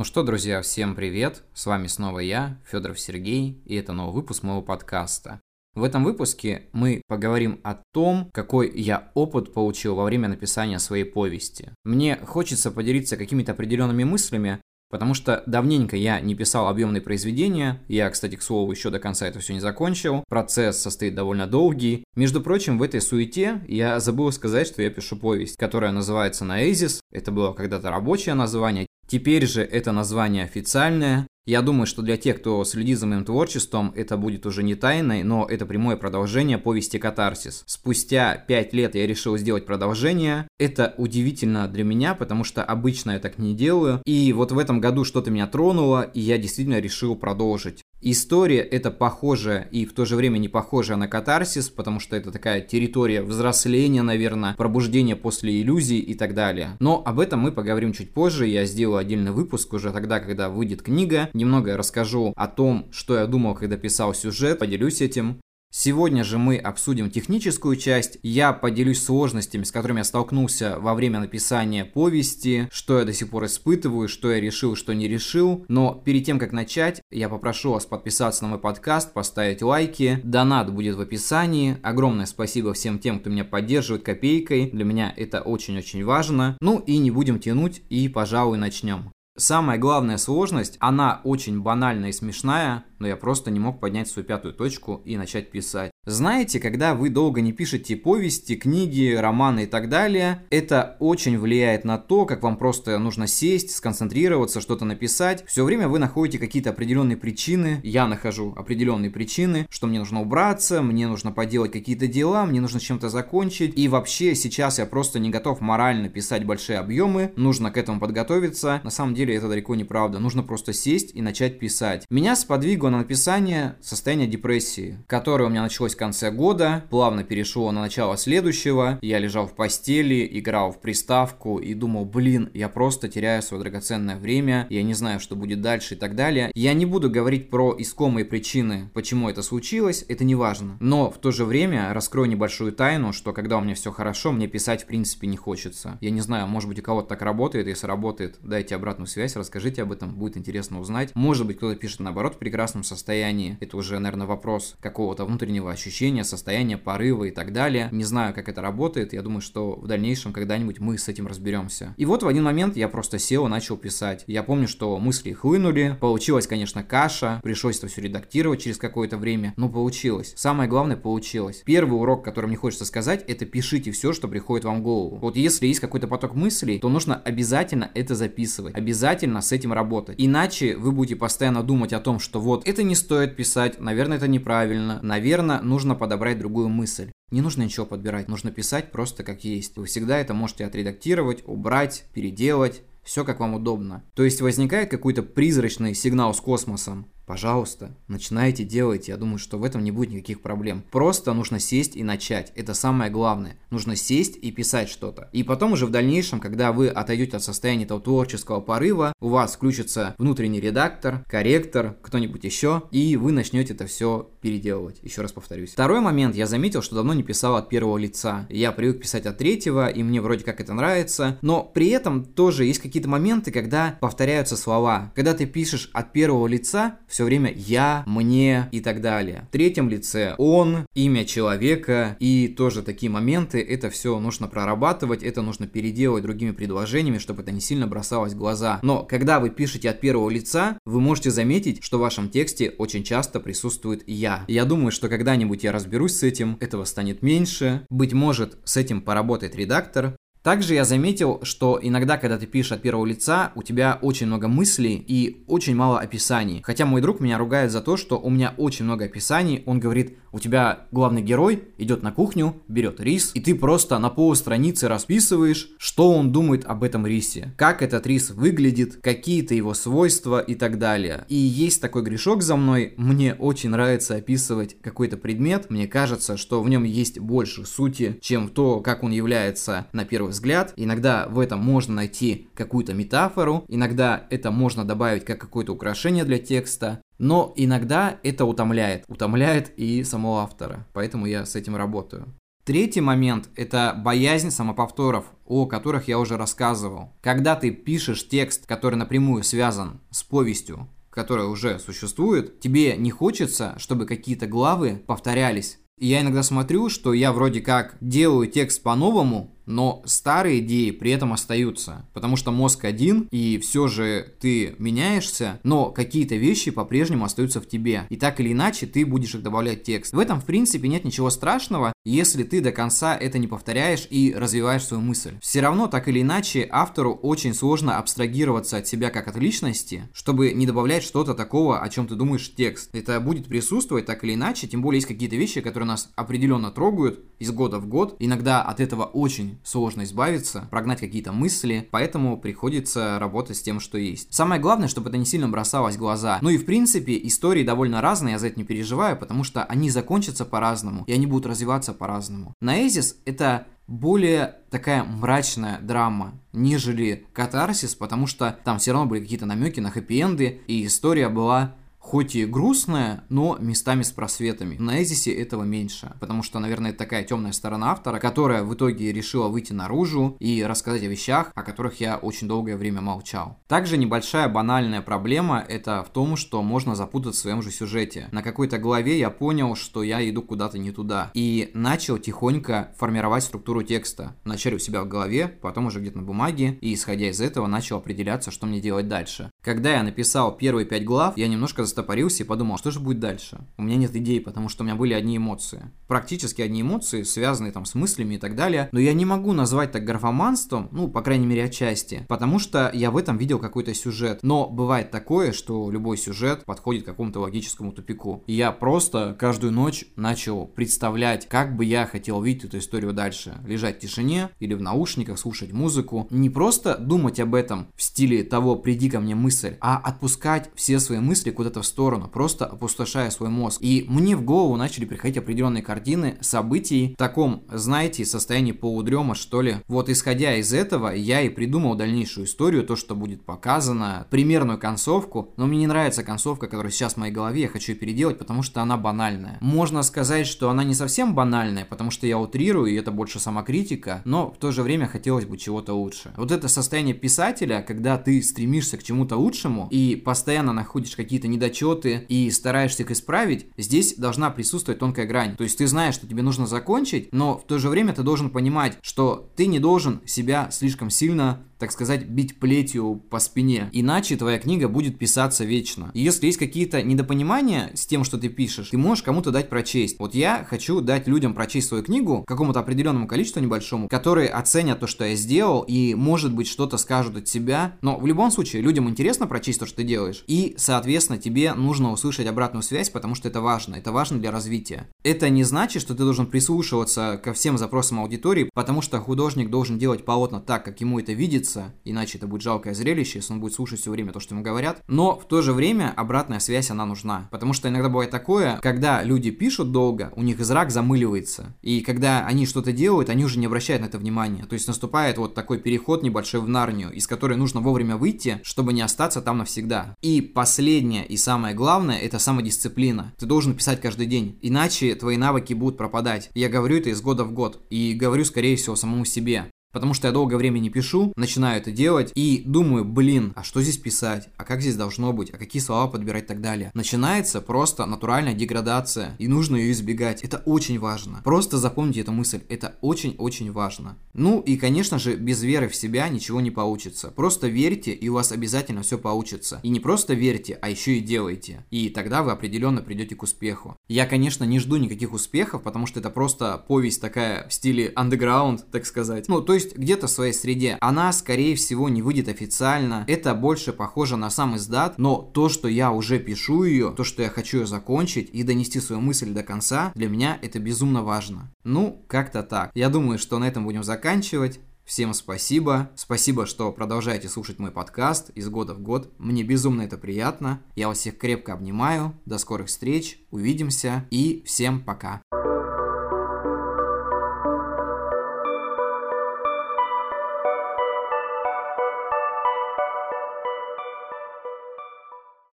Ну что, друзья, всем привет! С вами снова я, Федоров Сергей, и это новый выпуск моего подкаста. В этом выпуске мы поговорим о том, какой я опыт получил во время написания своей повести. Мне хочется поделиться какими-то определенными мыслями, Потому что давненько я не писал объемные произведения. Я, кстати, к слову, еще до конца это все не закончил. Процесс состоит довольно долгий. Между прочим, в этой суете я забыл сказать, что я пишу повесть, которая называется «Наэзис». Это было когда-то рабочее название. Теперь же это название официальное. Я думаю, что для тех, кто следит за моим творчеством, это будет уже не тайной, но это прямое продолжение повести «Катарсис». Спустя пять лет я решил сделать продолжение. Это удивительно для меня, потому что обычно я так не делаю. И вот в этом году что-то меня тронуло, и я действительно решил продолжить. История это похожая и в то же время не похожая на катарсис, потому что это такая территория взросления, наверное, пробуждения после иллюзий и так далее. Но об этом мы поговорим чуть позже, я сделаю отдельный выпуск уже тогда, когда выйдет книга. Немного расскажу о том, что я думал, когда писал сюжет, поделюсь этим. Сегодня же мы обсудим техническую часть. Я поделюсь сложностями, с которыми я столкнулся во время написания повести, что я до сих пор испытываю, что я решил, что не решил. Но перед тем, как начать, я попрошу вас подписаться на мой подкаст, поставить лайки. Донат будет в описании. Огромное спасибо всем тем, кто меня поддерживает копейкой. Для меня это очень-очень важно. Ну и не будем тянуть и, пожалуй, начнем. Самая главная сложность, она очень банальная и смешная, но я просто не мог поднять свою пятую точку и начать писать. Знаете, когда вы долго не пишете повести, книги, романы и так далее, это очень влияет на то, как вам просто нужно сесть, сконцентрироваться, что-то написать. Все время вы находите какие-то определенные причины, я нахожу определенные причины, что мне нужно убраться, мне нужно поделать какие-то дела, мне нужно чем-то закончить. И вообще сейчас я просто не готов морально писать большие объемы, нужно к этому подготовиться. На самом деле это далеко не правда, нужно просто сесть и начать писать. Меня сподвигло на написание состояния депрессии, которое у меня началось в конце года, плавно перешло на начало следующего. Я лежал в постели, играл в приставку и думал, блин, я просто теряю свое драгоценное время, я не знаю, что будет дальше и так далее. Я не буду говорить про искомые причины, почему это случилось, это не важно. Но в то же время раскрою небольшую тайну, что когда у меня все хорошо, мне писать в принципе не хочется. Я не знаю, может быть у кого-то так работает, если работает, дайте обратную связь, расскажите об этом, будет интересно узнать. Может быть кто-то пишет наоборот в прекрасном состоянии. Это уже, наверное, вопрос какого-то внутреннего ощущения, состояния, порыва и так далее. Не знаю, как это работает. Я думаю, что в дальнейшем когда-нибудь мы с этим разберемся. И вот в один момент я просто сел и начал писать. Я помню, что мысли хлынули. Получилась, конечно, каша. Пришлось это все редактировать через какое-то время. Но получилось. Самое главное, получилось. Первый урок, который мне хочется сказать, это пишите все, что приходит вам в голову. Вот если есть какой-то поток мыслей, то нужно обязательно это записывать. Обязательно с этим работать. Иначе вы будете постоянно думать о том, что вот это не стоит писать, наверное, это неправильно, наверное, нужно подобрать другую мысль. Не нужно ничего подбирать, нужно писать просто как есть. Вы всегда это можете отредактировать, убрать, переделать, все как вам удобно. То есть возникает какой-то призрачный сигнал с космосом. Пожалуйста, начинайте, делайте. Я думаю, что в этом не будет никаких проблем. Просто нужно сесть и начать. Это самое главное. Нужно сесть и писать что-то. И потом уже в дальнейшем, когда вы отойдете от состояния этого творческого порыва, у вас включится внутренний редактор, корректор, кто-нибудь еще, и вы начнете это все переделывать. Еще раз повторюсь. Второй момент. Я заметил, что давно не писал от первого лица. Я привык писать от третьего, и мне вроде как это нравится. Но при этом тоже есть какие-то моменты, когда повторяются слова. Когда ты пишешь от первого лица, все все время я, мне и так далее. В третьем лице он, имя человека и тоже такие моменты, это все нужно прорабатывать, это нужно переделать другими предложениями, чтобы это не сильно бросалось в глаза. Но когда вы пишете от первого лица, вы можете заметить, что в вашем тексте очень часто присутствует я. Я думаю, что когда-нибудь я разберусь с этим, этого станет меньше. Быть может, с этим поработает редактор, также я заметил, что иногда, когда ты пишешь от первого лица, у тебя очень много мыслей и очень мало описаний. Хотя мой друг меня ругает за то, что у меня очень много описаний. Он говорит, у тебя главный герой идет на кухню, берет рис, и ты просто на пол страницы расписываешь, что он думает об этом рисе, как этот рис выглядит, какие-то его свойства и так далее. И есть такой грешок за мной, мне очень нравится описывать какой-то предмет, мне кажется, что в нем есть больше сути, чем то, как он является на первый взгляд. Иногда в этом можно найти какую-то метафору, иногда это можно добавить как какое-то украшение для текста, но иногда это утомляет. Утомляет и самого автора. Поэтому я с этим работаю. Третий момент – это боязнь самоповторов, о которых я уже рассказывал. Когда ты пишешь текст, который напрямую связан с повестью, которая уже существует, тебе не хочется, чтобы какие-то главы повторялись. И я иногда смотрю, что я вроде как делаю текст по-новому, но старые идеи при этом остаются, потому что мозг один, и все же ты меняешься, но какие-то вещи по-прежнему остаются в тебе, и так или иначе ты будешь их добавлять в текст. В этом, в принципе, нет ничего страшного, если ты до конца это не повторяешь и развиваешь свою мысль. Все равно, так или иначе, автору очень сложно абстрагироваться от себя как от личности, чтобы не добавлять что-то такого, о чем ты думаешь в текст. Это будет присутствовать так или иначе, тем более есть какие-то вещи, которые нас определенно трогают из года в год. Иногда от этого очень сложно избавиться, прогнать какие-то мысли, поэтому приходится работать с тем, что есть. Самое главное, чтобы это не сильно бросалось в глаза. Ну и в принципе, истории довольно разные, я за это не переживаю, потому что они закончатся по-разному, и они будут развиваться по-разному. Наэзис — это более такая мрачная драма, нежели катарсис, потому что там все равно были какие-то намеки на хэппи-энды, и история была хоть и грустная, но местами с просветами. На Эзисе этого меньше, потому что, наверное, это такая темная сторона автора, которая в итоге решила выйти наружу и рассказать о вещах, о которых я очень долгое время молчал. Также небольшая банальная проблема это в том, что можно запутаться в своем же сюжете. На какой-то главе я понял, что я иду куда-то не туда, и начал тихонько формировать структуру текста. Вначале у себя в голове, потом уже где-то на бумаге, и исходя из этого начал определяться, что мне делать дальше. Когда я написал первые пять глав, я немножко застопорился и подумал, что же будет дальше. У меня нет идей, потому что у меня были одни эмоции. Практически одни эмоции, связанные там с мыслями и так далее. Но я не могу назвать так графоманством, ну, по крайней мере, отчасти. Потому что я в этом видел какой-то сюжет. Но бывает такое, что любой сюжет подходит к какому-то логическому тупику. И я просто каждую ночь начал представлять, как бы я хотел видеть эту историю дальше. Лежать в тишине или в наушниках, слушать музыку. Не просто думать об этом в стиле того «приди ко мне мысль», а отпускать все свои мысли куда-то в сторону, просто опустошая свой мозг. И мне в голову начали приходить определенные картины событий в таком, знаете, состоянии полудрема, что ли. Вот исходя из этого, я и придумал дальнейшую историю, то, что будет показано, примерную концовку, но мне не нравится концовка, которая сейчас в моей голове, я хочу переделать, потому что она банальная. Можно сказать, что она не совсем банальная, потому что я утрирую, и это больше самокритика, но в то же время хотелось бы чего-то лучше. Вот это состояние писателя, когда ты стремишься к чему-то лучшему и постоянно находишь какие-то недочеты недочеты и стараешься их исправить, здесь должна присутствовать тонкая грань. То есть ты знаешь, что тебе нужно закончить, но в то же время ты должен понимать, что ты не должен себя слишком сильно так сказать, бить плетью по спине. Иначе твоя книга будет писаться вечно. И если есть какие-то недопонимания с тем, что ты пишешь, ты можешь кому-то дать прочесть. Вот я хочу дать людям прочесть свою книгу, какому-то определенному количеству небольшому, которые оценят то, что я сделал, и, может быть, что-то скажут от себя. Но в любом случае, людям интересно прочесть то, что ты делаешь. И, соответственно, тебе нужно услышать обратную связь, потому что это важно. Это важно для развития. Это не значит, что ты должен прислушиваться ко всем запросам аудитории, потому что художник должен делать полотна так, как ему это видится, нравится, иначе это будет жалкое зрелище, если он будет слушать все время то, что ему говорят. Но в то же время обратная связь, она нужна. Потому что иногда бывает такое, когда люди пишут долго, у них зрак замыливается. И когда они что-то делают, они уже не обращают на это внимания. То есть наступает вот такой переход небольшой в Нарнию, из которой нужно вовремя выйти, чтобы не остаться там навсегда. И последнее и самое главное, это самодисциплина. Ты должен писать каждый день, иначе твои навыки будут пропадать. Я говорю это из года в год. И говорю, скорее всего, самому себе. Потому что я долгое время не пишу, начинаю это делать и думаю, блин, а что здесь писать? А как здесь должно быть? А какие слова подбирать и так далее? Начинается просто натуральная деградация, и нужно ее избегать. Это очень важно. Просто запомните эту мысль, это очень-очень важно. Ну и, конечно же, без веры в себя ничего не получится. Просто верьте, и у вас обязательно все получится. И не просто верьте, а еще и делайте. И тогда вы определенно придете к успеху. Я, конечно, не жду никаких успехов, потому что это просто повесть такая в стиле underground, так сказать. Ну, то есть где-то в своей среде. Она, скорее всего, не выйдет официально. Это больше похоже на сам издат, но то, что я уже пишу ее, то, что я хочу ее закончить и донести свою мысль до конца, для меня это безумно важно. Ну, как-то так. Я думаю, что на этом будем заканчивать. Всем спасибо. Спасибо, что продолжаете слушать мой подкаст из года в год. Мне безумно это приятно. Я вас всех крепко обнимаю. До скорых встреч. Увидимся. И всем пока.